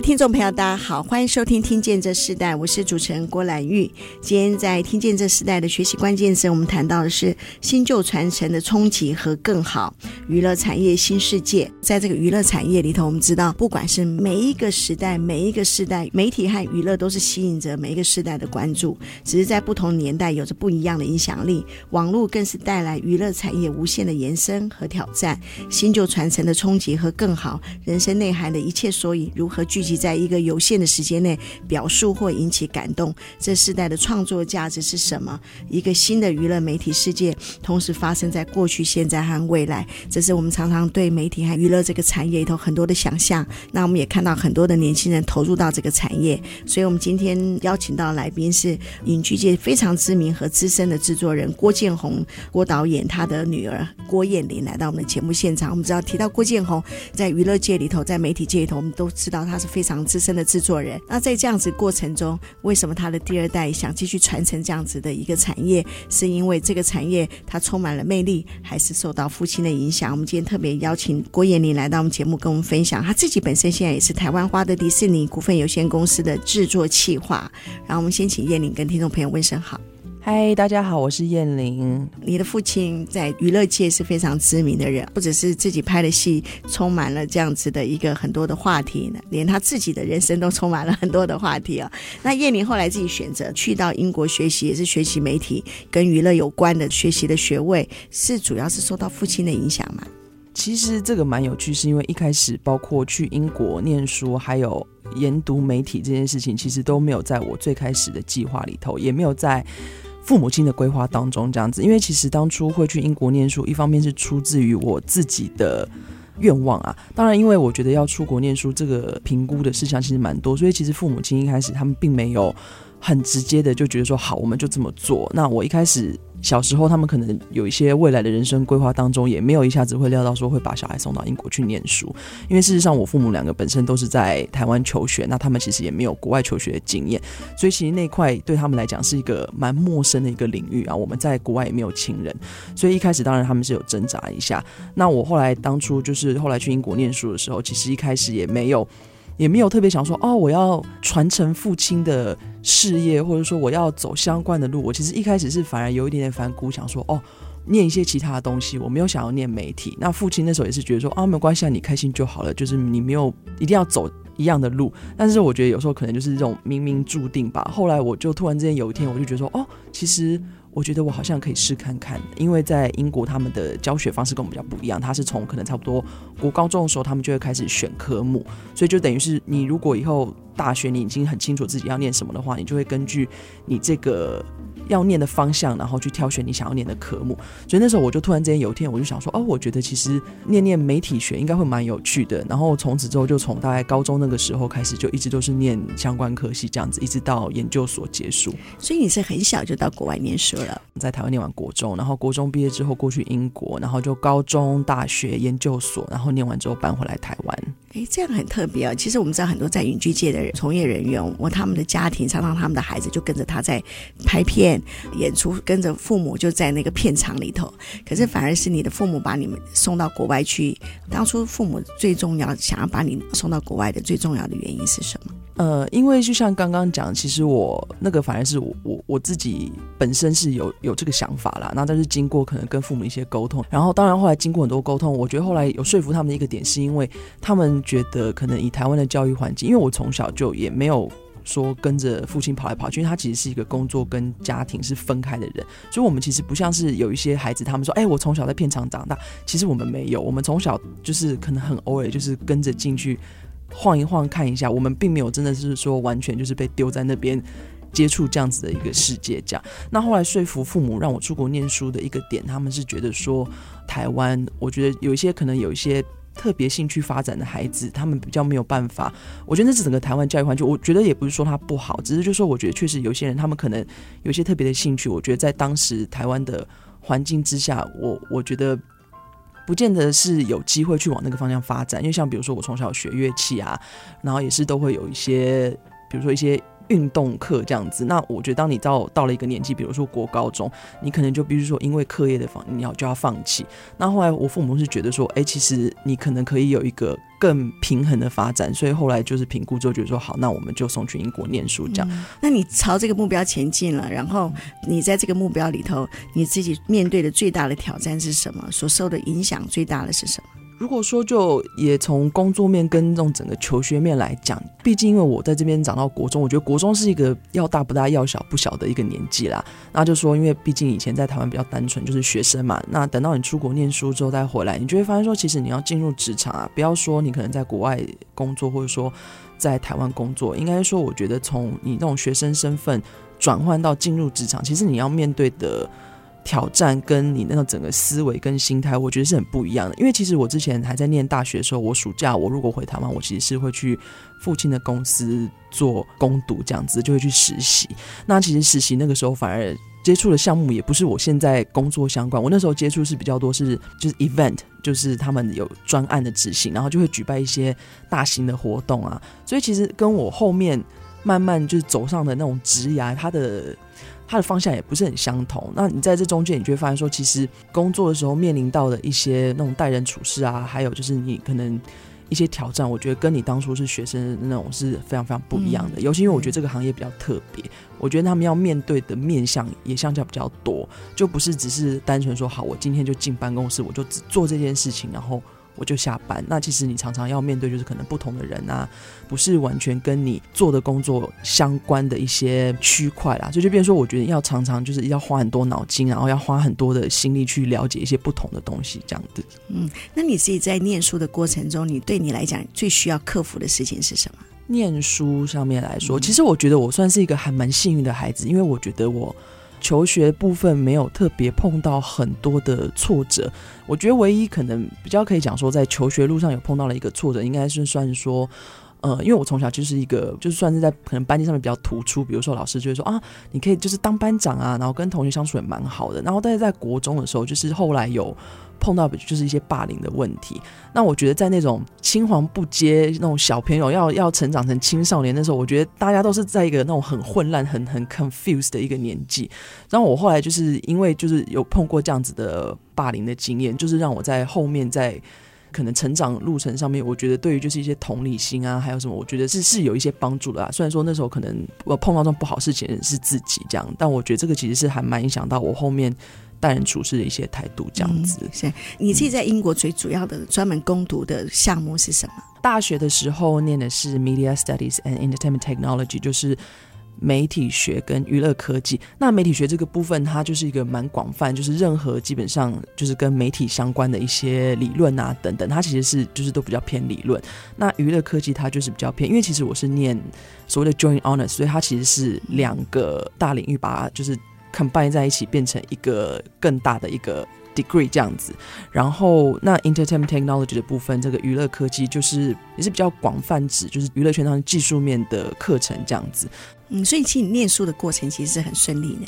听众朋友，大家好，欢迎收听《听见这世代》，我是主持人郭兰玉。今天在《听见这世代》的学习关键词，我们谈到的是新旧传承的冲击和更好娱乐产业新世界。在这个娱乐产业里头，我们知道，不管是每一个时代、每一个时代，媒体和娱乐都是吸引着每一个时代的关注，只是在不同年代有着不一样的影响力。网络更是带来娱乐产业无限的延伸和挑战，新旧传承的冲击和更好人生内涵的一切所以如何聚。聚在一个有限的时间内表述或引起感动，这世代的创作价值是什么？一个新的娱乐媒体世界同时发生在过去、现在和未来，这是我们常常对媒体和娱乐这个产业里头很多的想象。那我们也看到很多的年轻人投入到这个产业，所以我们今天邀请到来宾是影剧界非常知名和资深的制作人郭建宏郭导演，他的女儿郭艳玲来到我们的节目现场。我们知道提到郭建宏，在娱乐界里头，在媒体界里头，我们都知道他是。非非常资深的制作人，那在这样子过程中，为什么他的第二代想继续传承这样子的一个产业？是因为这个产业它充满了魅力，还是受到父亲的影响？我们今天特别邀请郭彦伶来到我们节目，跟我们分享。他自己本身现在也是台湾花的迪士尼股份有限公司的制作企划。然后我们先请彦玲跟听众朋友问声好。嗨，大家好，我是燕玲。你的父亲在娱乐界是非常知名的人，不只是自己拍的戏充满了这样子的一个很多的话题呢，连他自己的人生都充满了很多的话题啊。那燕玲后来自己选择去到英国学习，也是学习媒体跟娱乐有关的学习的学位，是主要是受到父亲的影响吗？其实这个蛮有趣，是因为一开始包括去英国念书，还有研读媒体这件事情，其实都没有在我最开始的计划里头，也没有在。父母亲的规划当中，这样子，因为其实当初会去英国念书，一方面是出自于我自己的愿望啊。当然，因为我觉得要出国念书，这个评估的事项其实蛮多，所以其实父母亲一开始他们并没有很直接的就觉得说好，我们就这么做。那我一开始。小时候，他们可能有一些未来的人生规划当中，也没有一下子会料到说会把小孩送到英国去念书。因为事实上，我父母两个本身都是在台湾求学，那他们其实也没有国外求学的经验，所以其实那块对他们来讲是一个蛮陌生的一个领域啊。我们在国外也没有亲人，所以一开始当然他们是有挣扎一下。那我后来当初就是后来去英国念书的时候，其实一开始也没有。也没有特别想说哦，我要传承父亲的事业，或者说我要走相关的路。我其实一开始是反而有一点点反骨，想说哦，念一些其他的东西。我没有想要念媒体。那父亲那时候也是觉得说啊，没关系啊，你开心就好了，就是你没有一定要走一样的路。但是我觉得有时候可能就是这种冥冥注定吧。后来我就突然之间有一天，我就觉得说哦，其实。我觉得我好像可以试看看，因为在英国他们的教学方式跟我们比较不一样，他是从可能差不多国高中的时候，他们就会开始选科目，所以就等于是你如果以后大学你已经很清楚自己要念什么的话，你就会根据你这个。要念的方向，然后去挑选你想要念的科目。所以那时候我就突然之间有一天，我就想说，哦，我觉得其实念念媒体学应该会蛮有趣的。然后从此之后，就从大概高中那个时候开始，就一直都是念相关科系这样子，一直到研究所结束。所以你是很小就到国外念书了？在台湾念完国中，然后国中毕业之后过去英国，然后就高中、大学、研究所，然后念完之后搬回来台湾。哎，这样很特别啊！其实我们知道很多在影剧界的人、从业人员，我他们的家庭常常他们的孩子就跟着他在拍片、演出，跟着父母就在那个片场里头。可是反而是你的父母把你们送到国外去。当初父母最重要想要把你送到国外的最重要的原因是什么？呃，因为就像刚刚讲，其实我那个反而是我我我自己本身是有有这个想法啦。那但是经过可能跟父母一些沟通，然后当然后来经过很多沟通，我觉得后来有说服他们的一个点，是因为他们觉得可能以台湾的教育环境，因为我从小就也没有说跟着父亲跑来跑去，因为他其实是一个工作跟家庭是分开的人，所以我们其实不像是有一些孩子，他们说，哎，我从小在片场长大，其实我们没有，我们从小就是可能很偶尔就是跟着进去。晃一晃看一下，我们并没有真的是说完全就是被丢在那边接触这样子的一个世界。这样，那后来说服父母让我出国念书的一个点，他们是觉得说台湾，我觉得有一些可能有一些特别兴趣发展的孩子，他们比较没有办法。我觉得那是整个台湾教育环境，我觉得也不是说他不好，只是就说我觉得确实有些人他们可能有些特别的兴趣，我觉得在当时台湾的。环境之下，我我觉得不见得是有机会去往那个方向发展。因为像比如说我从小学乐器啊，然后也是都会有一些，比如说一些。运动课这样子，那我觉得当你到到了一个年纪，比如说国高中，你可能就必须说因为课业的方，你要就要放弃。那后来我父母是觉得说，哎、欸，其实你可能可以有一个更平衡的发展，所以后来就是评估之后觉得说，好，那我们就送去英国念书这样、嗯。那你朝这个目标前进了，然后你在这个目标里头，你自己面对的最大的挑战是什么？所受的影响最大的是什么？如果说就也从工作面跟这种整个求学面来讲，毕竟因为我在这边长到国中，我觉得国中是一个要大不大、要小不小的一个年纪啦。那就说，因为毕竟以前在台湾比较单纯，就是学生嘛。那等到你出国念书之后再回来，你就会发现说，其实你要进入职场啊，不要说你可能在国外工作，或者说在台湾工作，应该说，我觉得从你那种学生身份转换到进入职场，其实你要面对的。挑战跟你那个整个思维跟心态，我觉得是很不一样的。因为其实我之前还在念大学的时候，我暑假我如果回台湾，我其实是会去父亲的公司做攻读，这样子就会去实习。那其实实习那个时候反而接触的项目也不是我现在工作相关，我那时候接触是比较多是就是 event，就是他们有专案的执行，然后就会举办一些大型的活动啊。所以其实跟我后面慢慢就是走上的那种职涯，它的。它的方向也不是很相同。那你在这中间，你就会发现说，其实工作的时候面临到的一些那种待人处事啊，还有就是你可能一些挑战，我觉得跟你当初是学生的那种是非常非常不一样的。嗯、尤其因为我觉得这个行业比较特别，我觉得他们要面对的面向也相较比较多，就不是只是单纯说好，我今天就进办公室，我就只做这件事情，然后。我就下班。那其实你常常要面对，就是可能不同的人啊，不是完全跟你做的工作相关的一些区块啦。所以就变成说，我觉得要常常就是要花很多脑筋，然后要花很多的心力去了解一些不同的东西，这样子。嗯，那你自己在念书的过程中，你对你来讲最需要克服的事情是什么？念书上面来说，其实我觉得我算是一个还蛮幸运的孩子，因为我觉得我。求学部分没有特别碰到很多的挫折，我觉得唯一可能比较可以讲说，在求学路上有碰到了一个挫折，应该是算说，呃，因为我从小就是一个，就是算是在可能班级上面比较突出，比如说老师就会说啊，你可以就是当班长啊，然后跟同学相处也蛮好的，然后但是在国中的时候，就是后来有。碰到就是一些霸凌的问题，那我觉得在那种青黄不接那种小朋友要要成长成青少年的时候，我觉得大家都是在一个那种很混乱、很很 confused 的一个年纪。然后我后来就是因为就是有碰过这样子的霸凌的经验，就是让我在后面在可能成长路程上面，我觉得对于就是一些同理心啊，还有什么，我觉得是是有一些帮助的啊。虽然说那时候可能我碰到这种不好事情是自己这样，但我觉得这个其实是还蛮影响到我后面。待人处事的一些态度，这样子。嗯、是你自己在英国最主要的专门攻读的项目是什么？大学的时候念的是 Media Studies and Entertainment Technology，就是媒体学跟娱乐科技。那媒体学这个部分，它就是一个蛮广泛，就是任何基本上就是跟媒体相关的一些理论啊等等，它其实是就是都比较偏理论。那娱乐科技它就是比较偏，因为其实我是念所谓的 Joint Honors，所以它其实是两个大领域，把它就是。Combine 在一起变成一个更大的一个 degree 这样子，然后那 entertainment technology 的部分，这个娱乐科技就是也是比较广泛指，就是娱乐圈上技术面的课程这样子。嗯，所以其实你念书的过程其实是很顺利的。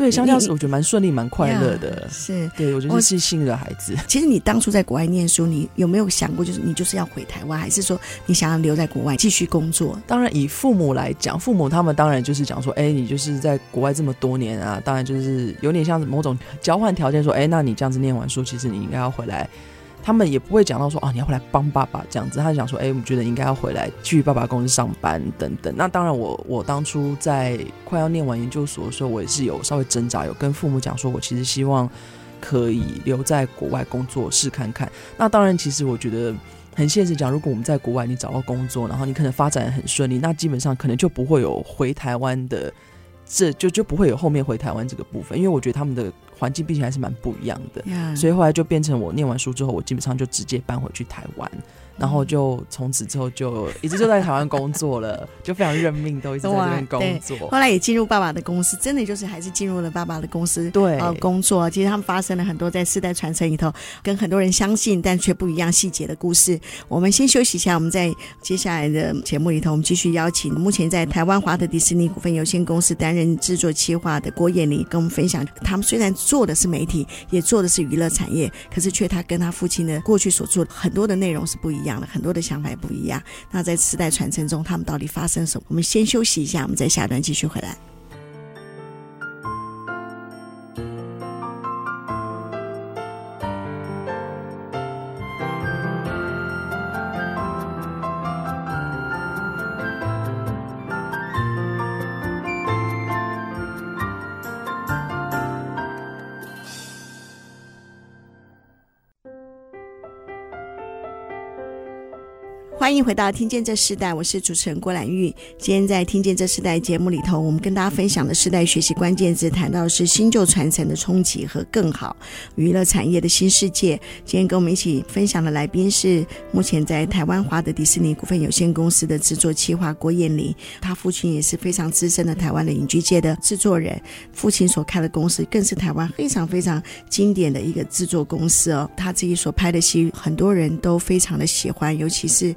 对，相较是我觉得蛮顺利、蛮快乐的。是，对我觉得是幸运的孩子。其实你当初在国外念书，你有没有想过，就是你就是要回台湾，还是说你想要留在国外继续工作？当然，以父母来讲，父母他们当然就是讲说，哎，你就是在国外这么多年啊，当然就是有点像某种交换条件，说，哎，那你这样子念完书，其实你应该要回来。他们也不会讲到说啊，你要回来帮爸爸这样子。他就讲说，哎、我们觉得应该要回来去爸爸公司上班等等。那当然我，我我当初在快要念完研究所的时候，我也是有稍微挣扎，有跟父母讲说，我其实希望可以留在国外工作试看看。那当然，其实我觉得很现实讲，如果我们在国外你找到工作，然后你可能发展很顺利，那基本上可能就不会有回台湾的。这就就不会有后面回台湾这个部分，因为我觉得他们的环境毕竟还是蛮不一样的.所以后来就变成我念完书之后，我基本上就直接搬回去台湾。然后就从此之后就一直就在台湾工作了，就非常认命，都一直在这边工作。后来也进入爸爸的公司，真的就是还是进入了爸爸的公司对呃工作。其实他们发生了很多在世代传承里头跟很多人相信但却不一样细节的故事。我们先休息一下，我们在接下来的节目里头，我们继续邀请目前在台湾华特迪士尼股份有限公司担任制作企划的郭燕玲，跟我们分享他们虽然做的是媒体，也做的是娱乐产业，可是却他跟他父亲的过去所做的很多的内容是不一样讲了，很多的想法也不一样。那在世代传承中，他们到底发生什么？我们先休息一下，我们再下段继续回来。欢迎回到《听见这世代》，我是主持人郭兰玉。今天在《听见这世代》节目里头，我们跟大家分享的时代学习关键字，谈到是新旧传承的冲击和更好娱乐产业的新世界。今天跟我们一起分享的来宾是目前在台湾华德迪士尼股份有限公司的制作企划郭燕玲，他父亲也是非常资深的台湾的影剧界的制作人，父亲所开的公司更是台湾非常非常经典的一个制作公司哦。他自己所拍的戏，很多人都非常的喜欢，尤其是。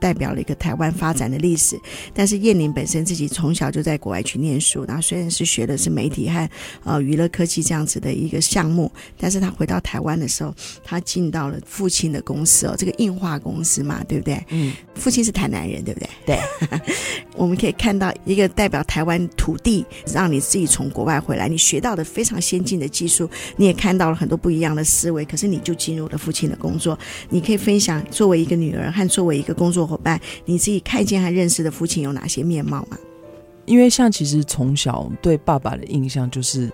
代表了一个台湾发展的历史，但是燕玲本身自己从小就在国外去念书，然后虽然是学的是媒体和呃娱乐科技这样子的一个项目，但是他回到台湾的时候，他进到了父亲的公司哦，这个硬化公司嘛，对不对？嗯，父亲是台南人，对不对？对，我们可以看到一个代表台湾土地，让你自己从国外回来，你学到的非常先进的技术，你也看到了很多不一样的思维，可是你就进入了父亲的工作，你可以分享作为一个女儿和作为一个工作。伙伴，你自己看见和认识的父亲有哪些面貌吗？因为像其实从小对爸爸的印象就是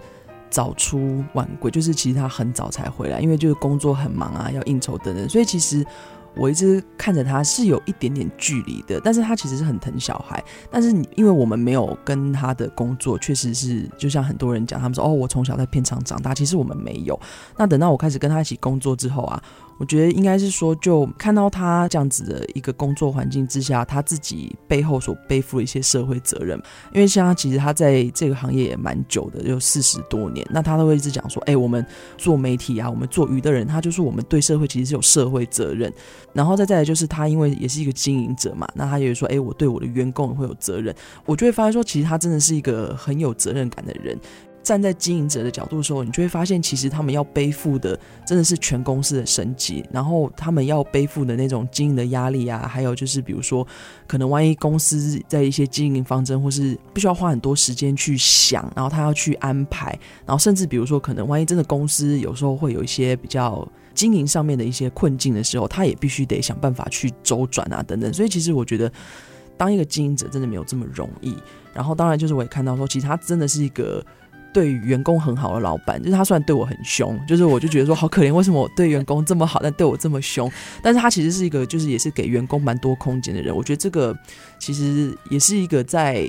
早出晚归，就是其实他很早才回来，因为就是工作很忙啊，要应酬等等，所以其实。我一直看着他是有一点点距离的，但是他其实是很疼小孩。但是你因为我们没有跟他的工作，确实是就像很多人讲，他们说哦，我从小在片场长大，其实我们没有。那等到我开始跟他一起工作之后啊，我觉得应该是说，就看到他这样子的一个工作环境之下，他自己背后所背负的一些社会责任。因为像他其实他在这个行业也蛮久的，有四十多年。那他都会一直讲说，哎，我们做媒体啊，我们做娱的人，他就是我们对社会其实是有社会责任。然后再再来就是他，因为也是一个经营者嘛，那他也说，哎，我对我的员工会有责任，我就会发现说，其实他真的是一个很有责任感的人。站在经营者的角度的时候，你就会发现，其实他们要背负的真的是全公司的升级，然后他们要背负的那种经营的压力啊，还有就是比如说，可能万一公司在一些经营方针，或是必须要花很多时间去想，然后他要去安排，然后甚至比如说，可能万一真的公司有时候会有一些比较。经营上面的一些困境的时候，他也必须得想办法去周转啊，等等。所以其实我觉得，当一个经营者真的没有这么容易。然后当然就是我也看到说，其实他真的是一个对员工很好的老板。就是他虽然对我很凶，就是我就觉得说好可怜，为什么我对员工这么好，但对我这么凶？但是他其实是一个就是也是给员工蛮多空间的人。我觉得这个其实也是一个在。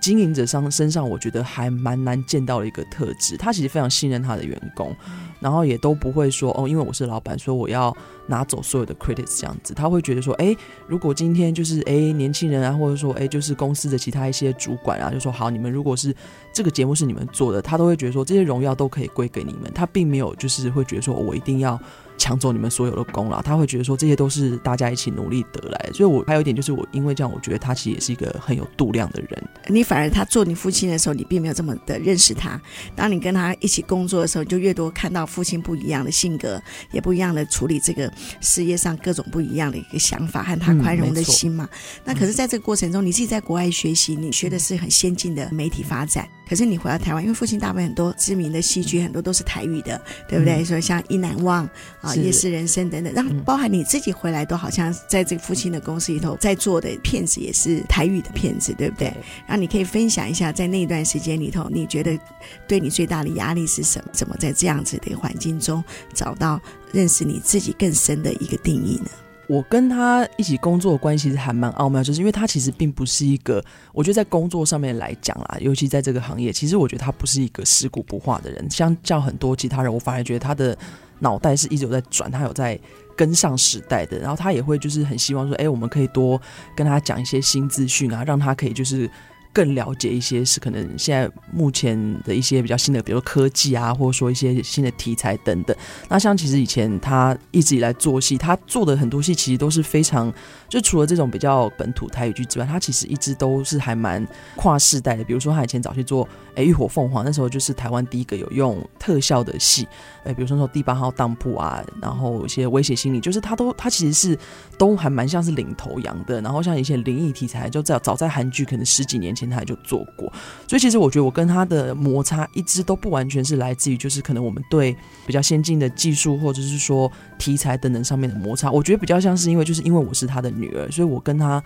经营者上身上，我觉得还蛮难见到的一个特质。他其实非常信任他的员工，然后也都不会说哦，因为我是老板，说我要拿走所有的 credits 这样子。他会觉得说，哎，如果今天就是哎年轻人啊，或者说哎就是公司的其他一些主管啊，就说好，你们如果是这个节目是你们做的，他都会觉得说这些荣耀都可以归给你们。他并没有就是会觉得说我一定要。抢走你们所有的功劳，他会觉得说这些都是大家一起努力得来的。所以，我还有一点就是，我因为这样，我觉得他其实也是一个很有度量的人。你反而他做你父亲的时候，你并没有这么的认识他。当你跟他一起工作的时候，你就越多看到父亲不一样的性格，也不一样的处理这个事业上各种不一样的一个想法和他宽容的心嘛。嗯，那可是，在这个过程中，你自己在国外学习，你学的是很先进的媒体发展。可是你回到台湾，因为父亲大部分很多知名的戏剧很多都是台语的，对不对？所以像《一难忘》啊，《夜市人生》等等，然后包含你自己回来都好像在这个父亲的公司里头在做的片子也是台语的片子，对不对？然后你可以分享一下，在那段时间里头，你觉得对你最大的压力是什么？怎么在这样子的环境中找到认识你自己更深的一个定义呢？我跟他一起工作的关系是还蛮奥妙，就是因为他其实并不是一个，我觉得在工作上面来讲啦，尤其在这个行业，其实我觉得他不是一个尸骨不化的人。相较很多其他人，我反而觉得他的脑袋是一直有在转，他有在跟上时代的。然后他也会就是很希望说，哎、我们可以多跟他讲一些新资讯啊，让他可以就是。更了解一些是可能现在目前的一些比较新的，比如说科技啊，或者说一些新的题材等等。那像其实以前他一直以来做戏，他做的很多戏其实都是非常，就除了这种比较本土台语剧之外，他其实一直都是还蛮跨世代的。比如说他以前早期做《哎浴火凤凰》，那时候就是台湾第一个有用特效的戏。哎，比如说说第八号当铺啊，然后一些威胁心理，就是他都他其实是都还蛮像是领头羊的。然后像一些灵异题材，就在早在韩剧可能十几年前。台就做过，所以其实我觉得我跟他的摩擦一直都不完全是来自于，就是可能我们对比较先进的技术或者是说题材等等上面的摩擦。我觉得比较像是因为就是因为我是他的女儿，所以我跟他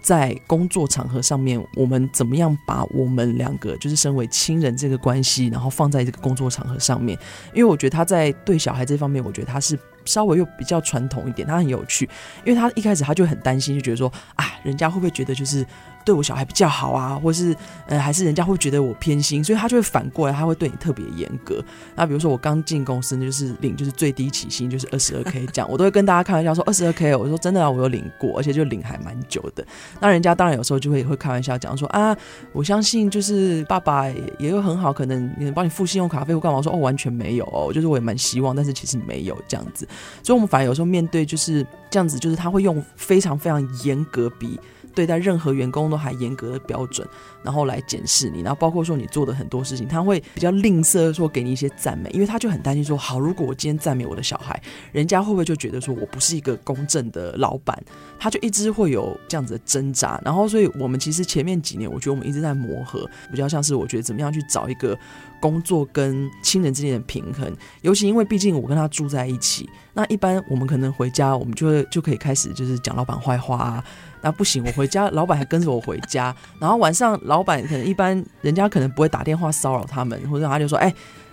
在工作场合上面，我们怎么样把我们两个就是身为亲人这个关系，然后放在这个工作场合上面。因为我觉得他在对小孩这方面，我觉得他是稍微又比较传统一点，他很有趣。因为他一开始他就很担心，就觉得说啊，人家会不会觉得就是。对我小孩比较好啊，或是呃，还是人家会觉得我偏心，所以他就会反过来，他会对你特别严格。那比如说我刚进公司，那就是领就是最低起薪就是二十二 k 这样，我都会跟大家开玩笑说二十二 k，我说真的啊，我有领过，而且就领还蛮久的。那人家当然有时候就会会开玩笑讲说啊，我相信就是爸爸也有很好，可能能帮你付信用卡费或干嘛，我说哦完全没有哦，就是我也蛮希望，但是其实没有这样子。所以我们反而有时候面对就是这样子，就是他会用非常非常严格比。对待任何员工都还严格的标准，然后来检视你，然后包括说你做的很多事情，他会比较吝啬说给你一些赞美，因为他就很担心说，好，如果我今天赞美我的小孩，人家会不会就觉得说我不是一个公正的老板？他就一直会有这样子的挣扎。然后，所以我们其实前面几年，我觉得我们一直在磨合，比较像是我觉得怎么样去找一个工作跟亲人之间的平衡。尤其因为毕竟我跟他住在一起，那一般我们可能回家，我们就会就可以开始就是讲老板坏话啊。那不行，我回家，老板还跟着我回家。然后晚上，老板可能一般人家可能不会打电话骚扰他们，或者他就说，哎、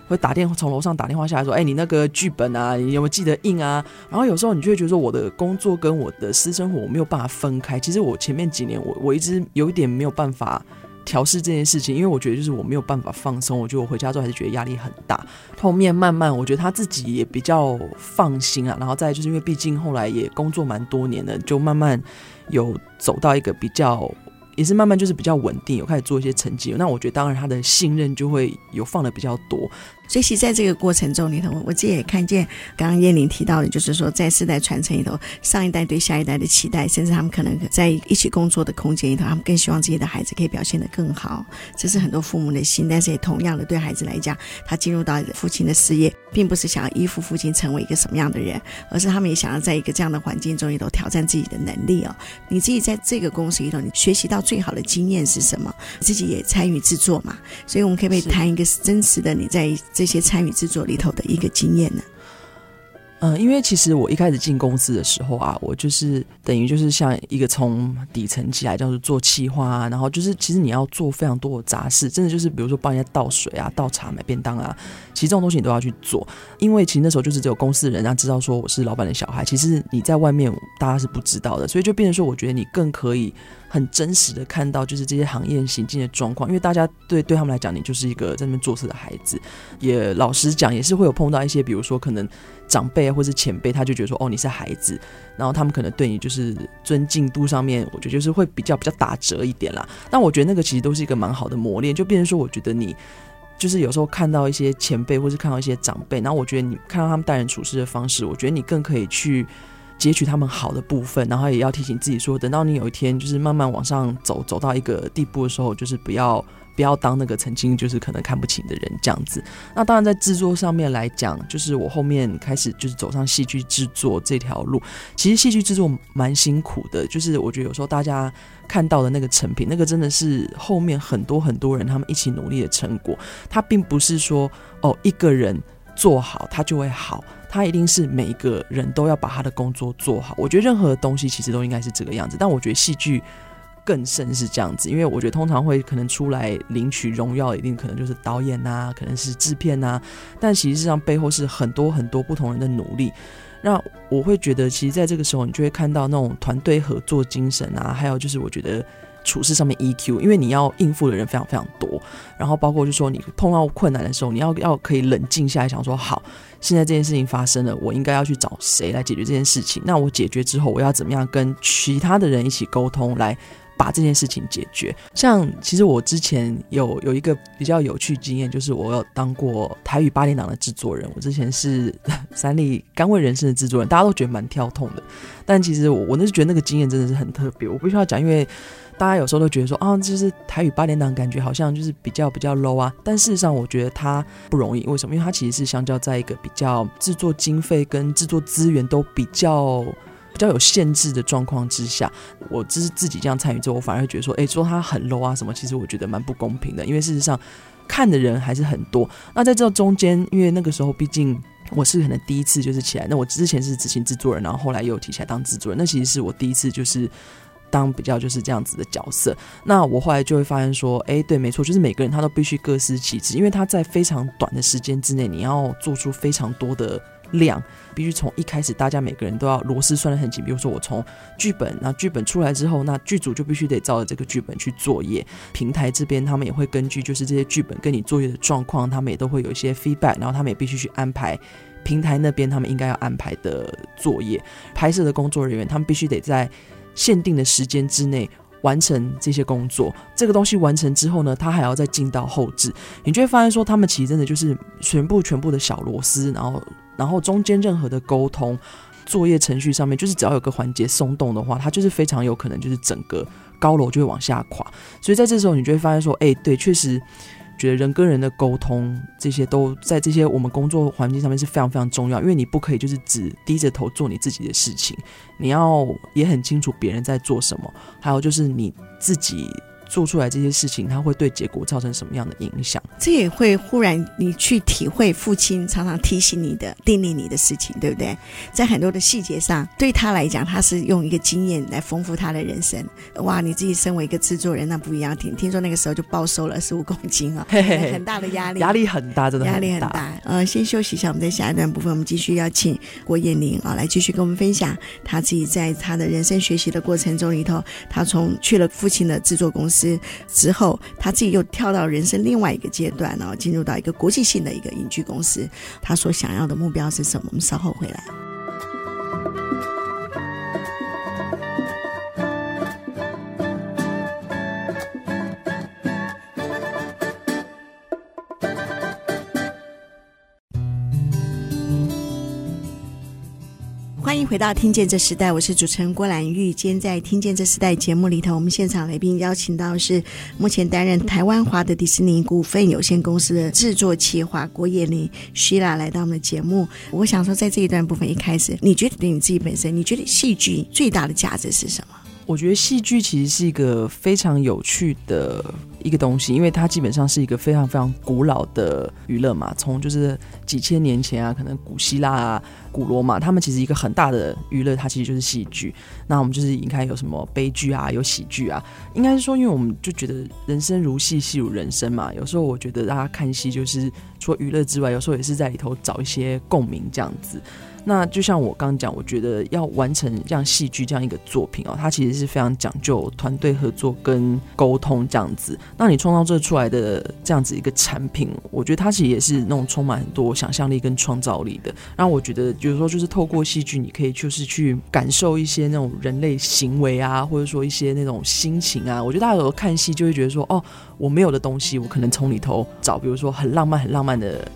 会打电话从楼上打电话下来说，哎、你那个剧本啊，你有没有记得印啊？然后有时候你就会觉得说，我的工作跟我的私生活我没有办法分开。其实我前面几年，我我一直有一点没有办法调试这件事情，因为我觉得就是我没有办法放松。我觉得我回家之后还是觉得压力很大。后面慢慢，我觉得他自己也比较放心啊。然后再就是因为毕竟后来也工作蛮多年的，就慢慢。有走到一个比较，也是慢慢就是比较稳定，有开始做一些成绩。那我觉得当然他的信任就会有放的比较多。所以，其实在这个过程中里头，我自己也看见，刚刚燕玲提到的，就是说，在世代传承里头，上一代对下一代的期待，甚至他们可能在一起工作的空间里头，他们更希望自己的孩子可以表现得更好。这是很多父母的心，但是也同样的，对孩子来讲，他进入到父亲的事业，并不是想要依附父亲成为一个什么样的人，而是他们也想要在一个这样的环境中里头挑战自己的能力哦。你自己在这个公司里头，你学习到最好的经验是什么？自己也参与制作嘛，所以我们可不可以谈一个真实的你在。这些参与制作里头的一个经验呢？嗯，因为其实我一开始进公司的时候啊，我就是等于就是像一个从底层起来，叫做做企划啊，然后就是其实你要做非常多的杂事，真的就是比如说帮人家倒水啊、倒茶、买便当啊，其实这种东西你都要去做。因为其实那时候就是只有公司的人，然后知道说我是老板的小孩，其实你在外面大家是不知道的，所以就变成说，我觉得你更可以。很真实的看到，就是这些行业行进的状况，因为大家对对他们来讲，你就是一个在那边做事的孩子。也老实讲，也是会有碰到一些，比如说可能长辈或是前辈，他就觉得说，哦，你是孩子，然后他们可能对你就是尊敬度上面，我觉得就是会比较比较打折一点啦。但我觉得那个其实都是一个蛮好的磨练，就变成说，我觉得你就是有时候看到一些前辈，或是看到一些长辈，然后我觉得你看到他们待人处事的方式，我觉得你更可以去。截取他们好的部分，然后也要提醒自己说，等到你有一天就是慢慢往上走，走到一个地步的时候，就是不要不要当那个曾经就是可能看不起你的人这样子。那当然在制作上面来讲，就是我后面开始就是走上戏剧制作这条路。其实戏剧制作蛮辛苦的，就是我觉得有时候大家看到的那个成品，那个真的是后面很多很多人他们一起努力的成果。它并不是说哦一个人做好它就会好。他一定是每一个人都要把他的工作做好。我觉得任何东西其实都应该是这个样子，但我觉得戏剧更甚是这样子，因为我觉得通常会可能出来领取荣耀，一定可能就是导演呐、啊，可能是制片呐，但实上背后是很多很多不同人的努力。那我会觉得，其实在这个时候，你就会看到那种团队合作精神啊，还有就是我觉得处事上面 EQ，因为你要应付的人非常非常多，然后包括就说你碰到困难的时候，你要要可以冷静下来，想说好，现在这件事情发生了，我应该要去找谁来解决这件事情？那我解决之后，我要怎么样跟其他的人一起沟通来？把这件事情解决。像其实我之前有有一个比较有趣经验，就是我有当过台语八点档的制作人。我之前是 三立甘味人生的制作人，大家都觉得蛮跳痛的。但其实我我那是觉得那个经验真的是很特别。我必须要讲，因为大家有时候都觉得说啊，就是台语八点档感觉好像就是比较比较 low 啊。但事实上，我觉得它不容易。为什么？因为它其实是相较在一个比较制作经费跟制作资源都比较。比较有限制的状况之下，我只是自己这样参与之后，我反而会觉得说，哎、说他很 low 啊什么，其实我觉得蛮不公平的，因为事实上看的人还是很多。那在这中间，因为那个时候毕竟我是可能第一次就是起来，那我之前是执行制作人，然后后来又提起来当制作人，那其实是我第一次就是当比较就是这样子的角色。那我后来就会发现说，哎、对，没错，就是每个人他都必须各司其职，因为他在非常短的时间之内，你要做出非常多的。量必须从一开始，大家每个人都要螺丝拴得很紧。比如说，我从剧本，那剧本出来之后，那剧组就必须得照着这个剧本去作业。平台这边他们也会根据就是这些剧本跟你作业的状况，他们也都会有一些 feedback，然后他们也必须去安排平台那边他们应该要安排的作业。拍摄的工作人员他们必须得在限定的时间之内完成这些工作。这个东西完成之后呢，他还要再进到后置，你就会发现说，他们其实真的就是全部全部的小螺丝，然后。然后中间任何的沟通、作业程序上面，就是只要有个环节松动的话，它就是非常有可能就是整个高楼就会往下垮。所以在这时候，你就会发现说，哎，对，确实觉得人跟人的沟通这些都在这些我们工作环境上面是非常非常重要，因为你不可以就是只低着头做你自己的事情，你要也很清楚别人在做什么，还有就是你自己。做出来这些事情，他会对结果造成什么样的影响？这也会忽然你去体会父亲常常提醒你的、叮咛你的事情，对不对？在很多的细节上，对他来讲，他是用一个经验来丰富他的人生。哇，你自己身为一个制作人，那不一样。听听说那个时候就暴瘦了十五 公斤啊，很大的压力，压力很大，真的压力很大。呃，先休息一下，我们在下一段部分，我们继续邀请郭彦玲啊来继续跟我们分享他自己在他的人生学习的过程中里头，他从去了父亲的制作公司。之后，他自己又跳到人生另外一个阶段，然后进入到一个国际性的一个影剧公司。他所想要的目标是什么？我们稍后回来。回到《听见这时代》，我是主持人郭兰玉。今天在《听见这时代》节目里头，我们现场来宾邀请到是目前担任台湾华德迪士尼股份有限公司的制作企划郭彦麟 Sheila 来到我们的节目。我想说，在这一段部分一开始，你觉得你自己本身，你觉得戏剧最大的价值是什么？我觉得戏剧其实是一个非常有趣的一个东西，因为它基本上是一个非常非常古老的娱乐嘛。从就是几千年前啊，可能古希腊啊、古罗马，他们其实一个很大的娱乐，它其实就是戏剧。那我们就是应该有什么悲剧啊，有喜剧啊，应该是说，因为我们就觉得人生如戏，戏如人生嘛。有时候我觉得大家看戏，就是除了娱乐之外，有时候也是在里头找一些共鸣这样子。那就像我刚讲，我觉得要完成这样戏剧这样一个作品哦，它其实是非常讲究团队合作跟沟通这样子。那你创造这出来的这样子一个产品，我觉得它其实也是那种充满很多想象力跟创造力的。然后我觉得，就是说，就是透过戏剧，你可以就是去感受一些那种人类行为啊，或者说一些那种心情啊。我觉得大家有时候看戏就会觉得说，哦，我没有的东西，我可能从里头找，比如说很浪漫、很浪漫的。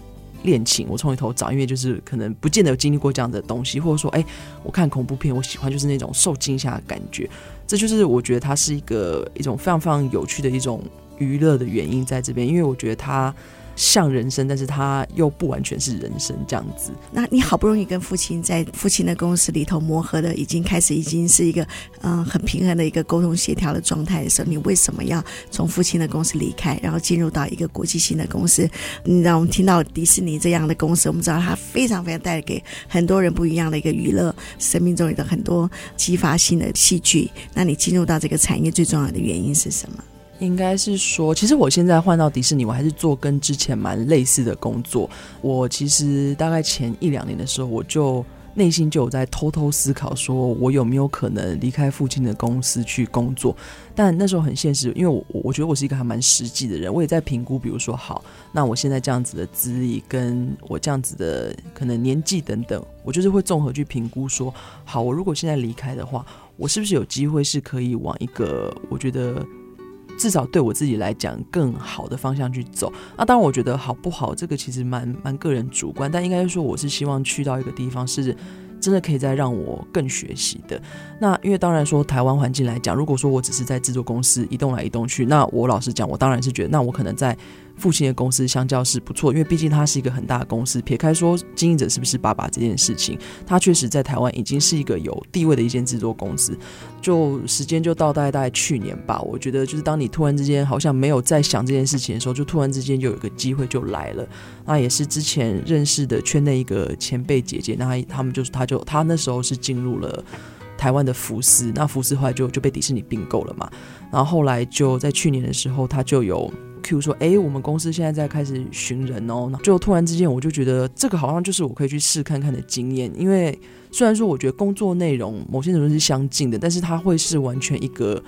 恋情，我从里头找，因为就是可能不见得有经历过这样的东西，或者说，哎，我看恐怖片，我喜欢就是那种受惊吓的感觉，这就是我觉得它是一个一种非常非常有趣的一种娱乐的原因在这边，因为我觉得它。像人生，但是他又不完全是人生这样子。那你好不容易跟父亲在父亲的公司里头磨合的，已经开始已经是一个嗯很平衡的一个沟通协调的状态的时候，你为什么要从父亲的公司离开，然后进入到一个国际性的公司？你让我们听到迪士尼这样的公司，我们知道它非常非常带给很多人不一样的一个娱乐生命中的很多激发性的戏剧。那你进入到这个产业最重要的原因是什么？应该是说，其实我现在换到迪士尼，我还是做跟之前蛮类似的工作。我其实大概前一两年的时候，我就内心就有在偷偷思考，说我有没有可能离开父亲的公司去工作？但那时候很现实，因为我我觉得我是一个还蛮实际的人，我也在评估，比如说，好，那我现在这样子的资历，跟我这样子的可能年纪等等，我就是会综合去评估，说，好，我如果现在离开的话，我是不是有机会是可以往一个我觉得。至少对我自己来讲，更好的方向去走。那当然，我觉得好不好，这个其实蛮蛮个人主观。但应该说，我是希望去到一个地方，是真的可以再让我更学习的。那因为当然说，台湾环境来讲，如果说我只是在制作公司移动来移动去，那我老实讲，我当然是觉得，那我可能在。父亲的公司相较是不错，因为毕竟它是一个很大的公司。撇开说经营者是不是爸爸这件事情，它确实在台湾已经是一个有地位的一间制作公司。就时间就到大概大概去年吧，我觉得就是当你突然之间好像没有在想这件事情的时候，就突然之间就有一个机会就来了。那也是之前认识的圈内一个前辈姐姐，那他们就是他就他那时候是进入了台湾的福斯，那福斯后来就就被迪士尼并购了嘛。然后后来就在去年的时候，他就有。Q 说：“哎，我们公司现在在开始寻人哦。”就突然之间，我就觉得这个好像就是我可以去试看看的经验。因为虽然说我觉得工作内容某些程度是相近的，但是它会是完全一个。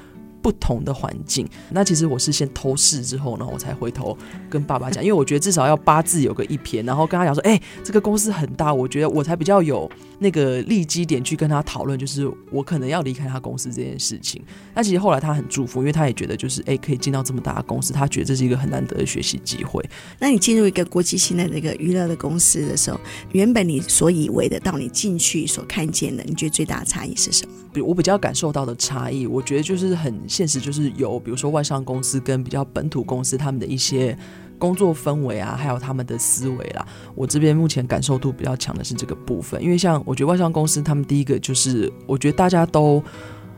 不同的环境，那其实我是先偷试之后呢，我才回头跟爸爸讲，因为我觉得至少要八字有个一篇，然后跟他讲说，哎、欸，这个公司很大，我觉得我才比较有那个利基点去跟他讨论，就是我可能要离开他公司这件事情。那其实后来他很祝福，因为他也觉得就是哎、欸，可以进到这么大的公司，他觉得这是一个很难得的学习机会。那你进入一个国际性的这个娱乐的公司的时候，原本你所以为的，到你进去所看见的，你觉得最大的差异是什么？比如我比较感受到的差异，我觉得就是很。现实就是有，比如说外商公司跟比较本土公司他们的一些工作氛围啊，还有他们的思维啦。我这边目前感受度比较强的是这个部分，因为像我觉得外商公司他们第一个就是，我觉得大家都。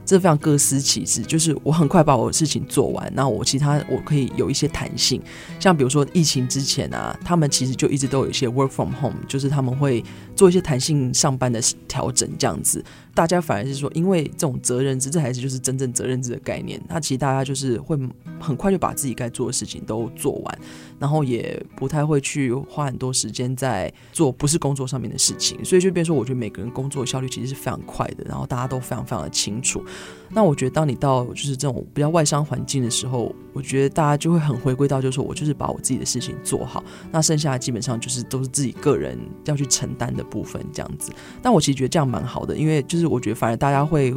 这非常各司其职，就是我很快把我的事情做完，那我其他我可以有一些弹性，像比如说疫情之前啊，他们其实就一直都有一些 work from home，就是他们会做一些弹性上班的调整，这样子，大家反而是说，因为这种责任制，这还是就是真正责任制的概念，那其实大家就是会很快就把自己该做的事情都做完，然后也不太会去花很多时间在做不是工作上面的事情，所以就变说，我觉得每个人工作效率其实是非常快的，然后大家都非常非常的清楚。那我觉得，当你到就是这种比较外商环境的时候，我觉得大家就会很回归到，就是说我就是把我自己的事情做好，那剩下的基本上就是都是自己个人要去承担的部分这样子。但我其实觉得这样蛮好的，因为就是我觉得反而大家会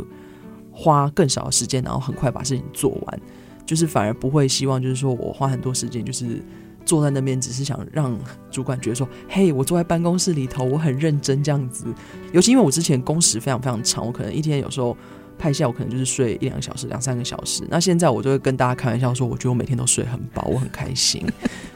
花更少的时间，然后很快把事情做完，就是反而不会希望就是说我花很多时间，就是坐在那边只是想让主管觉得说，嘿，我坐在办公室里头，我很认真这样子。尤其因为我之前工时非常非常长，我可能一天有时候。拍下我可能就是睡一两个小时，两三个小时。那现在我就会跟大家开玩笑说，我觉得我每天都睡很饱，我很开心。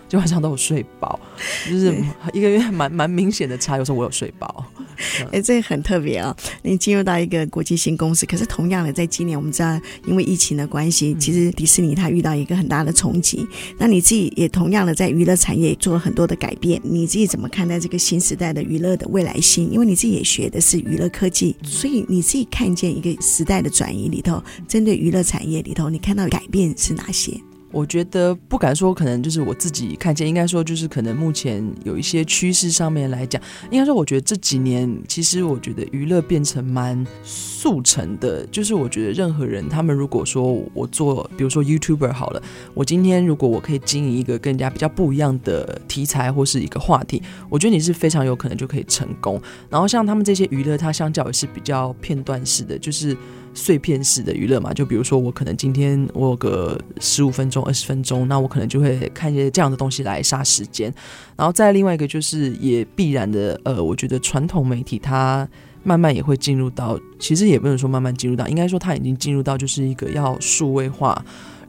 就晚上都有睡饱，就是一个月蛮蛮明显的差。有时候我有睡饱，哎、欸，这个很特别啊、哦！你进入到一个国际性公司，可是同样的，在今年我们知道，因为疫情的关系，嗯、其实迪士尼它遇到一个很大的冲击。那你自己也同样的在娱乐产业做了很多的改变，你自己怎么看待这个新时代的娱乐的未来性？因为你自己也学的是娱乐科技，所以你自己看见一个时代的转移里头，针对娱乐产业里头，你看到改变是哪些？我觉得不敢说，可能就是我自己看见，应该说就是可能目前有一些趋势上面来讲，应该说我觉得这几年其实我觉得娱乐变成蛮速成的，就是我觉得任何人他们如果说我做，比如说 YouTuber 好了，我今天如果我可以经营一个更加比较不一样的题材或是一个话题，我觉得你是非常有可能就可以成功。然后像他们这些娱乐，它相较也是比较片段式的，就是。碎片式的娱乐嘛，就比如说我可能今天我有个十五分钟、二十分钟，那我可能就会看一些这样的东西来杀时间。然后再另外一个就是也必然的，呃，我觉得传统媒体它慢慢也会进入到，其实也不能说慢慢进入到，应该说它已经进入到就是一个要数位化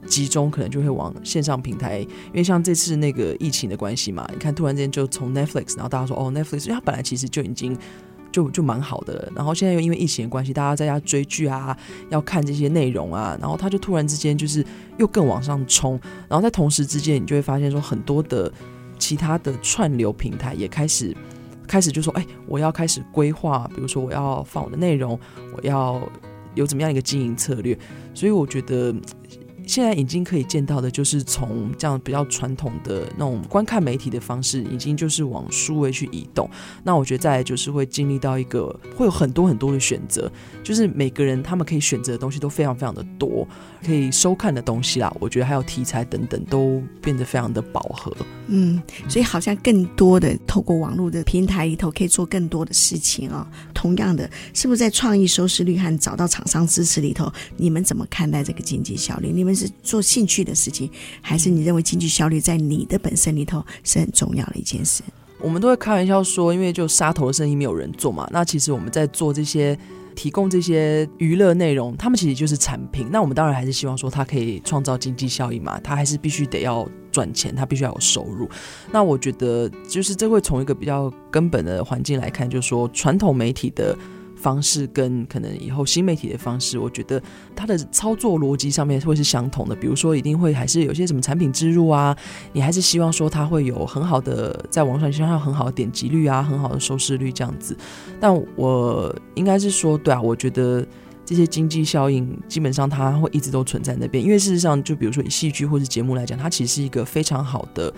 集中，可能就会往线上平台。因为像这次那个疫情的关系嘛，你看突然间就从 Netflix，然后大家说哦 Netflix，因为它本来其实就已经。就就蛮好的，然后现在又因为疫情的关系，大家在家追剧啊，要看这些内容啊，然后他就突然之间就是又更往上冲，然后在同时之间，你就会发现说很多的其他的串流平台也开始开始就说，哎，我要开始规划，比如说我要放我的内容，我要有怎么样一个经营策略，所以我觉得现在已经可以见到的，就是从这样比较传统的那种观看媒体的方式，已经就是往数位去移动。那我觉得再来就是会经历到一个会有很多很多的选择，就是每个人他们可以选择的东西都非常非常的多，可以收看的东西啦，我觉得还有题材等等都变得非常的饱和。嗯，所以好像更多的透过网络的平台里头可以做更多的事情啊、同样的，是不是在创意收视率和找到厂商支持里头，你们怎么看待这个经济效率？你们是做兴趣的事情，还是你认为经济效率在你的本身里头是很重要的一件事？我们都会开玩笑说，因为就杀头的生意没有人做嘛。那其实我们在做这些。提供这些娱乐内容，他们其实就是产品。那我们当然还是希望说，它可以创造经济效益嘛，它还是必须得要赚钱，它必须要有收入。那我觉得，就是这会从一个比较根本的环境来看，就是说传统媒体的。方式跟可能以后新媒体的方式，我觉得它的操作逻辑上面会是相同的。比如说，一定会还是有些什么产品植入啊，你还是希望说它会有很好的在网上，希望有很好的点击率啊，很好的收视率这样子。但我应该是说，对啊，我觉得这些经济效应基本上它会一直都存在那边，因为事实上，就比如说以戏剧或是节目来讲，它其实是一个非常好的。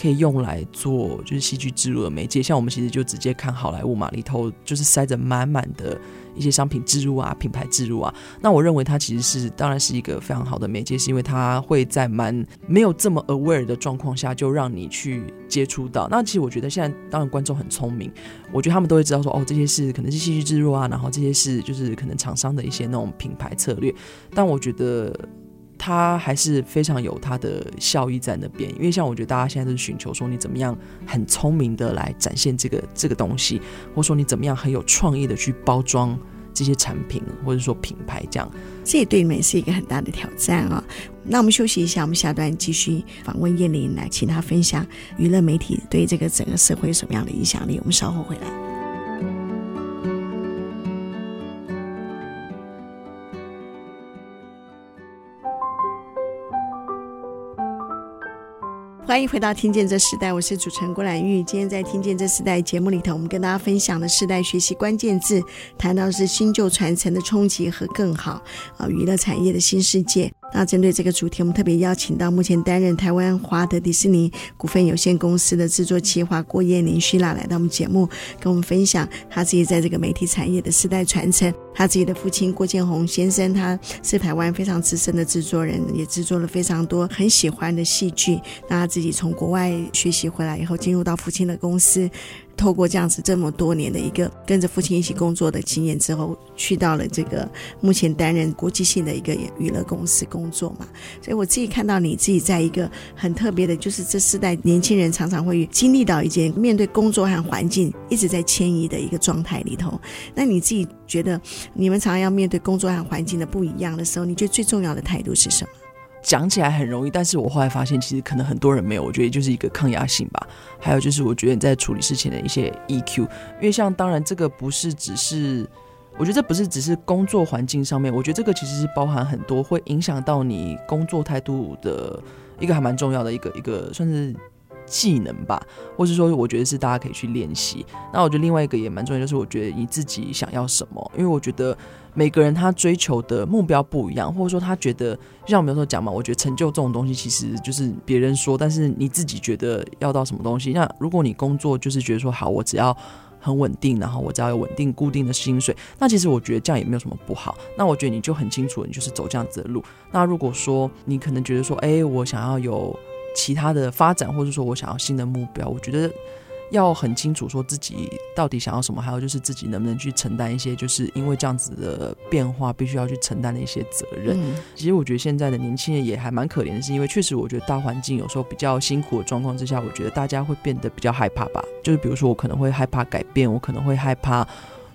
可以用来做就是戏剧植入的媒介，像我们其实就直接看好莱坞嘛，里头就是塞着满满的一些商品植入啊、品牌植入啊。那我认为它其实是当然是一个非常好的媒介，是因为它会在蛮没有这么 aware 的状况下就让你去接触到。那其实我觉得现在当然观众很聪明，我觉得他们都会知道说哦，这些是可能是戏剧植入啊，然后这些是就是可能厂商的一些那种品牌策略。但我觉得。它还是非常有它的效益在那边，因为像我觉得大家现在都是寻求说你怎么样很聪明的来展现这个这个东西，或者说你怎么样很有创意的去包装这些产品或者说品牌这样，这也对你们是一个很大的挑战啊、那我们休息一下，我们下段继续访问叶玲，来请她分享娱乐媒体对这个整个社会有什么样的影响力。我们稍后回来。欢迎回到《听见这时代》，我是主持人郭兰玉。今天在《听见这时代》节目里头，我们跟大家分享的世代学习关键字，谈到的是新旧传承的冲击和更好啊，娱乐产业的新世界。那针对这个主题，我们特别邀请到目前担任台湾华德迪士尼股份有限公司的制作企划郭燕玲徐娜来到我们节目，跟我们分享他自己在这个媒体产业的世代传承。他自己的父亲郭建宏先生，他是台湾非常资深的制作人，也制作了非常多很喜欢的戏剧。那他自己从国外学习回来以后，进入到父亲的公司。透过这样子这么多年的一个跟着父亲一起工作的经验之后，去到了这个目前担任国际性的一个娱乐公司工作嘛，所以我自己看到你自己在一个很特别的，就是这世代年轻人常常会经历到一件面对工作和环境一直在迁移的一个状态里头。那你自己觉得你们常常要面对工作和环境的不一样的时候，你觉得最重要的态度是什么？讲起来很容易，但是我后来发现，其实可能很多人没有。我觉得就是一个抗压性吧，还有就是我觉得你在处理事情的一些 EQ。因为像当然这个不是只是，我觉得这不是只是工作环境上面，我觉得这个其实是包含很多会影响到你工作态度的一个还蛮重要的一个一个算是。技能吧，或是说，我觉得是大家可以去练习。那我觉得另外一个也蛮重要，就是我觉得你自己想要什么，因为我觉得每个人他追求的目标不一样，或者说他觉得，就像我们有时候讲嘛，我觉得成就这种东西其实就是别人说，但是你自己觉得要到什么东西。那如果你工作就是觉得说好，我只要很稳定，然后我只要有稳定固定的薪水，那其实我觉得这样也没有什么不好。那我觉得你就很清楚，你就是走这样子的路。那如果说你可能觉得说，哎，我想要有。其他的发展，或者说我想要新的目标，我觉得要很清楚说自己到底想要什么，还有就是自己能不能去承担一些，就是因为这样子的变化，必须要去承担的一些责任。嗯。其实我觉得现在的年轻人也还蛮可怜的，是因为确实我觉得大环境有时候比较辛苦的状况之下，我觉得大家会变得比较害怕吧。就是比如说我可能会害怕改变，我可能会害怕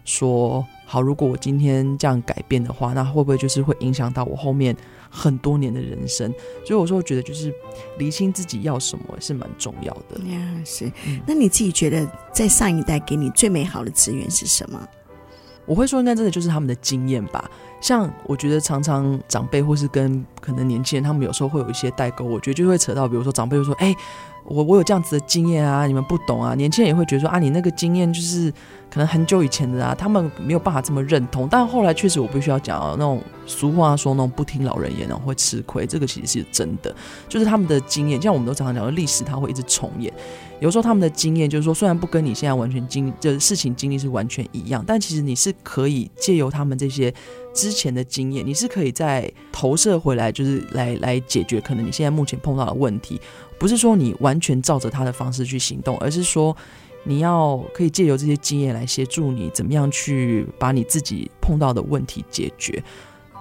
说，好，如果我今天这样改变的话，那会不会就是会影响到我后面？很多年的人生，所以我说，我觉得就是厘清自己要什么是蛮重要的。那你自己觉得，在上一代给你最美好的资源是什么？我会说，应该真的就是他们的经验吧。像我觉得，常常长辈或是跟可能年轻人，他们有时候会有一些代沟。我觉得就会扯到，比如说长辈会说：“哎、欸，我我有这样子的经验啊，你们不懂啊。年轻人也会觉得说啊，你那个经验就是可能很久以前的啊，他们没有办法这么认同。但后来确实我必须要讲啊，那种俗话说那种不听老人言，然后会吃亏，这个其实是真的。就是他们的经验，像我们都常常讲的历史，它会一直重演。有时候他们的经验就是说，虽然不跟你现在完全经这事情经历是完全一样，但其实你是可以借由他们这些之前的经验，你是可以再投射回来，就是来来解决可能你现在目前碰到的问题。不是说你完全照着他的方式去行动，而是说你要可以借由这些经验来协助你怎么样去把你自己碰到的问题解决。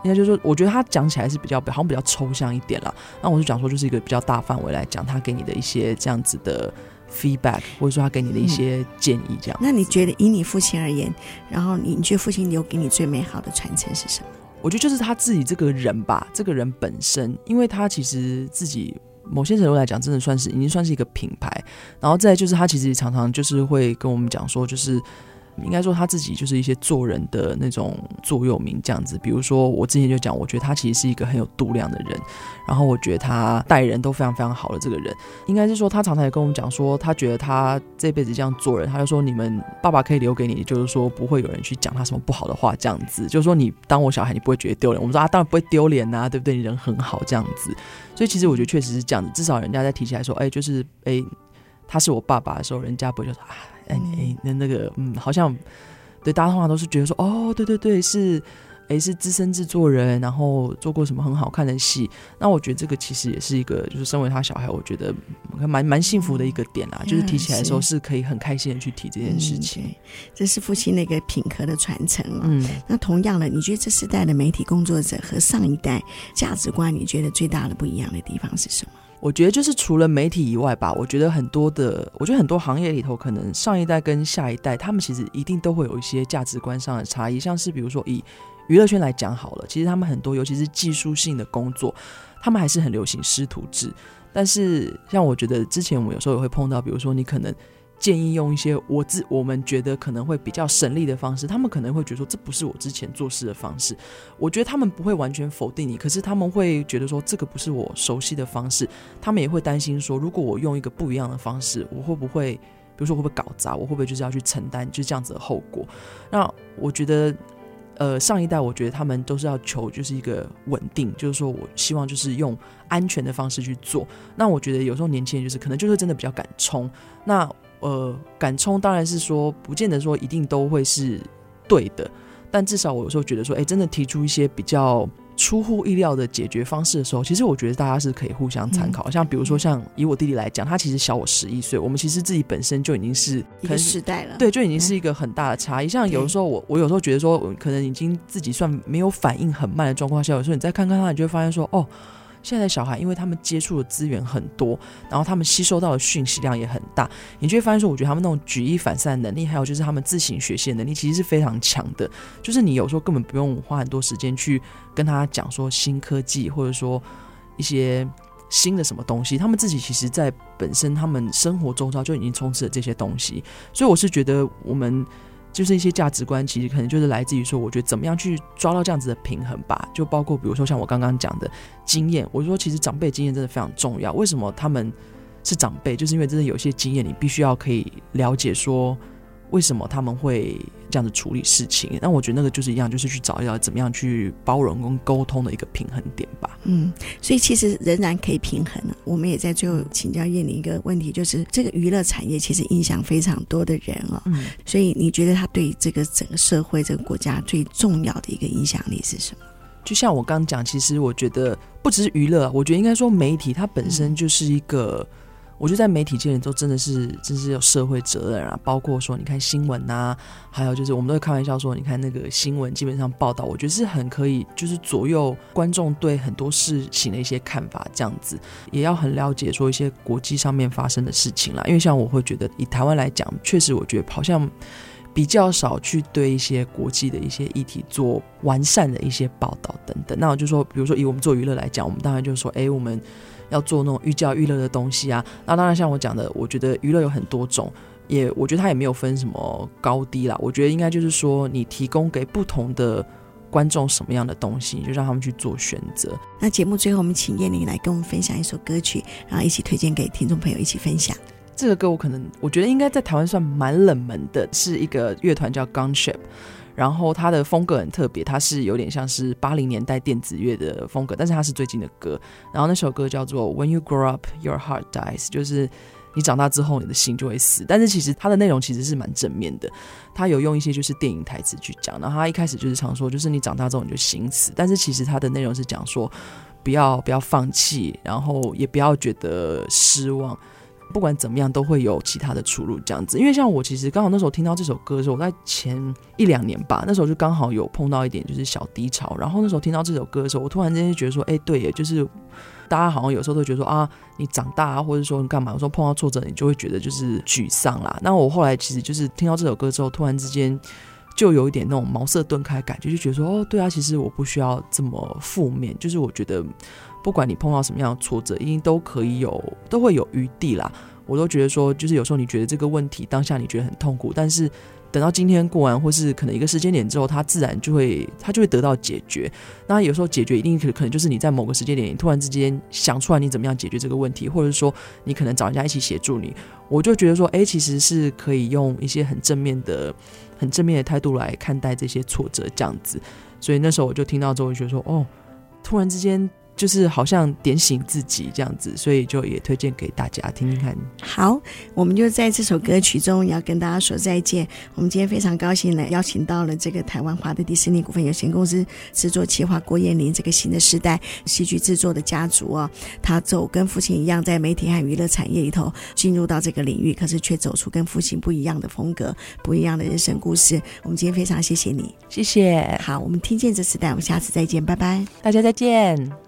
应该就是说，我觉得他讲起来是比较好像比较抽象一点了。那我就讲说，就是一个比较大范围来讲，他给你的一些这样子的 feedback，或者说他给你的一些建议，这样、嗯。那你觉得以你父亲而言，然后你你觉得父亲留给你最美好的传承是什么？我觉得就是他自己这个人吧，这个人本身，因为他其实自己。某些程度来讲，真的算是已经算是一个品牌。然后再就是，他其实常常就是会跟我们讲说，就是。应该说他自己就是一些做人的那种座右铭这样子，比如说我之前就讲，我觉得他其实是一个很有度量的人，然后我觉得他待人都非常非常好的这个人，应该是说他常常也跟我们讲说，他觉得他这辈子这样做人，他就说你们爸爸可以留给你，就是说不会有人去讲他什么不好的话这样子，就是说你当我小孩，你不会觉得丢脸。我们说啊，当然不会丢脸呐，对不对？你人很好这样子，所以其实我觉得确实是这样子，至少人家在提起来说，哎，就是哎，他是我爸爸的时候，人家不就说啊。哎哎，那那个嗯，好像对大家通常都是觉得说，哦，对对对，是哎是资深制作人，然后做过什么很好看的戏。那我觉得这个其实也是一个，就是身为他小孩，我觉得蛮蛮幸福的一个点啦。就是提起来的时候是可以很开心的去提这件事情。嗯、这是父亲那个品格的传承嗯，那同样的，你觉得这世代的媒体工作者和上一代价值观，你觉得最大的不一样的地方是什么？我觉得就是除了媒体以外吧，我觉得很多的，我觉得很多行业里头，可能上一代跟下一代，他们其实一定都会有一些价值观上的差异。像是比如说以娱乐圈来讲好了，其实他们很多，尤其是技术性的工作，他们还是很流行师徒制。但是像我觉得之前我们有时候也会碰到，比如说你可能。建议用一些我自我们觉得可能会比较省力的方式，他们可能会觉得说，这不是我之前做事的方式。我觉得他们不会完全否定你，可是他们会觉得说，这个不是我熟悉的方式。他们也会担心说，如果我用一个不一样的方式，我会不会，比如说会不会搞砸，我会不会就是要去承担就这样子的后果？那我觉得，呃，上一代我觉得他们都是要求就是一个稳定，就是说我希望就是用安全的方式去做。那我觉得有时候年轻人就是可能就是真的比较敢冲。那呃，敢冲当然是说，不见得说一定都会是对的，但至少我有时候觉得说，哎，真的提出一些比较出乎意料的解决方式的时候，其实我觉得大家是可以互相参考。嗯、像比如说，像以我弟弟来讲，他其实小我十一岁，我们其实自己本身就已经是一个时代了，对，就已经是一个很大的差异。嗯、像有的时候我，我我有时候觉得说，可能已经自己算没有反应很慢的状况下，有时候你再看看他，你就会发现说，哦。现在的小孩，因为他们接触的资源很多，然后他们吸收到的讯息量也很大，你就会发现说，我觉得他们那种举一反三的能力，还有就是他们自行学习能力，其实是非常强的。就是你有时候根本不用花很多时间去跟他讲说新科技，或者说一些新的什么东西，他们自己其实在本身他们生活周遭就已经充斥了这些东西。所以我是觉得我们。就是一些价值观，其实可能就是来自于说，我觉得怎么样去抓到这样子的平衡吧。就包括比如说像我刚刚讲的经验，我说其实长辈经验真的非常重要。为什么他们是长辈？就是因为真的有些经验，你必须要可以了解说。为什么他们会这样子处理事情？那我觉得那个就是一样，就是去找一找怎么样去包容跟沟通的一个平衡点吧。嗯，所以其实仍然可以平衡。我们也在最后请教叶玲一个问题，就是这个娱乐产业其实影响非常多的人哦。嗯，所以你觉得它对这个整个社会、这个国家最重要的一个影响力是什么？就像我刚刚讲，其实我觉得不只是娱乐，我觉得应该说媒体它本身就是一个。我觉得在媒体界里都真的是，真是有社会责任啊。包括说，你看新闻呐，还有就是我们都会开玩笑说，你看那个新闻基本上报道，我觉得是很可以，就是左右观众对很多事情的一些看法，这样子也要很了解说一些国际上面发生的事情啦。因为像我会觉得，以台湾来讲，确实我觉得好像比较少去对一些国际的一些议题做完善的一些报道等等。那我就说，比如说以我们做娱乐来讲，我们当然就是说，哎，我们。要做那种寓教于乐的东西啊，那当然像我讲的，我觉得娱乐有很多种，也我觉得它也没有分什么高低啦。我觉得应该就是说，你提供给不同的观众什么样的东西，就让他们去做选择。那节目最后，我们请燕玲来跟我们分享一首歌曲，然后一起推荐给听众朋友一起分享。这个歌我可能我觉得应该在台湾算蛮冷门的，是一个乐团叫 Gunship，然后它的风格很特别，它是有点像是八零年代电子乐的风格，但是它是最近的歌。然后那首歌叫做 When You Grow Up, Your Heart Dies，就是你长大之后你的心就会死。但是其实它的内容其实是蛮正面的，它有用一些就是电影台词去讲。然后它一开始就是常说，就是你长大之后你就心死。但是其实它的内容是讲说，不要不要放弃，然后也不要觉得失望。不管怎么样，都会有其他的出路，这样子。因为像我，其实刚好那时候听到这首歌的时候，我在前一两年吧，那时候就刚好有碰到一点就是小低潮。然后那时候听到这首歌的时候，我突然间就觉得说，哎、对耶，就是大家好像有时候都觉得说啊，你长大啊，或者说你干嘛，有时候碰到挫折，你就会觉得就是沮丧啦。那我后来其实就是听到这首歌之后，突然之间就有一点那种茅塞顿开感觉，就觉得说，哦，对啊，其实我不需要这么负面，就是我觉得。不管你碰到什么样的挫折，一定都可以有，都会有余地啦。我都觉得说，就是有时候你觉得这个问题当下你觉得很痛苦，但是等到今天过完，或是可能一个时间点之后，它自然就会，它就会得到解决。那有时候解决一定可可能就是你在某个时间点，你突然之间想出来你怎么样解决这个问题，或者说你可能找人家一起协助你。我就觉得说，哎，其实是可以用一些很正面的、很正面的态度来看待这些挫折，这样子。所以那时候我就听到之后，就觉得说，哦，突然之间。就是好像点醒自己这样子，所以就也推荐给大家听听看。好，我们就在这首歌曲中要跟大家说再见。我们今天非常高兴的邀请到了这个台湾华德迪士尼股份有限公司制作企划郭燕玲，这个新的时代戏剧制作的家族哦，他走跟父亲一样，在媒体和娱乐产业里头进入到这个领域，可是却走出跟父亲不一样的风格，不一样的人生故事。我们今天非常谢谢你，谢谢。好，我们听见这时代，我们下次再见，拜拜，大家再见。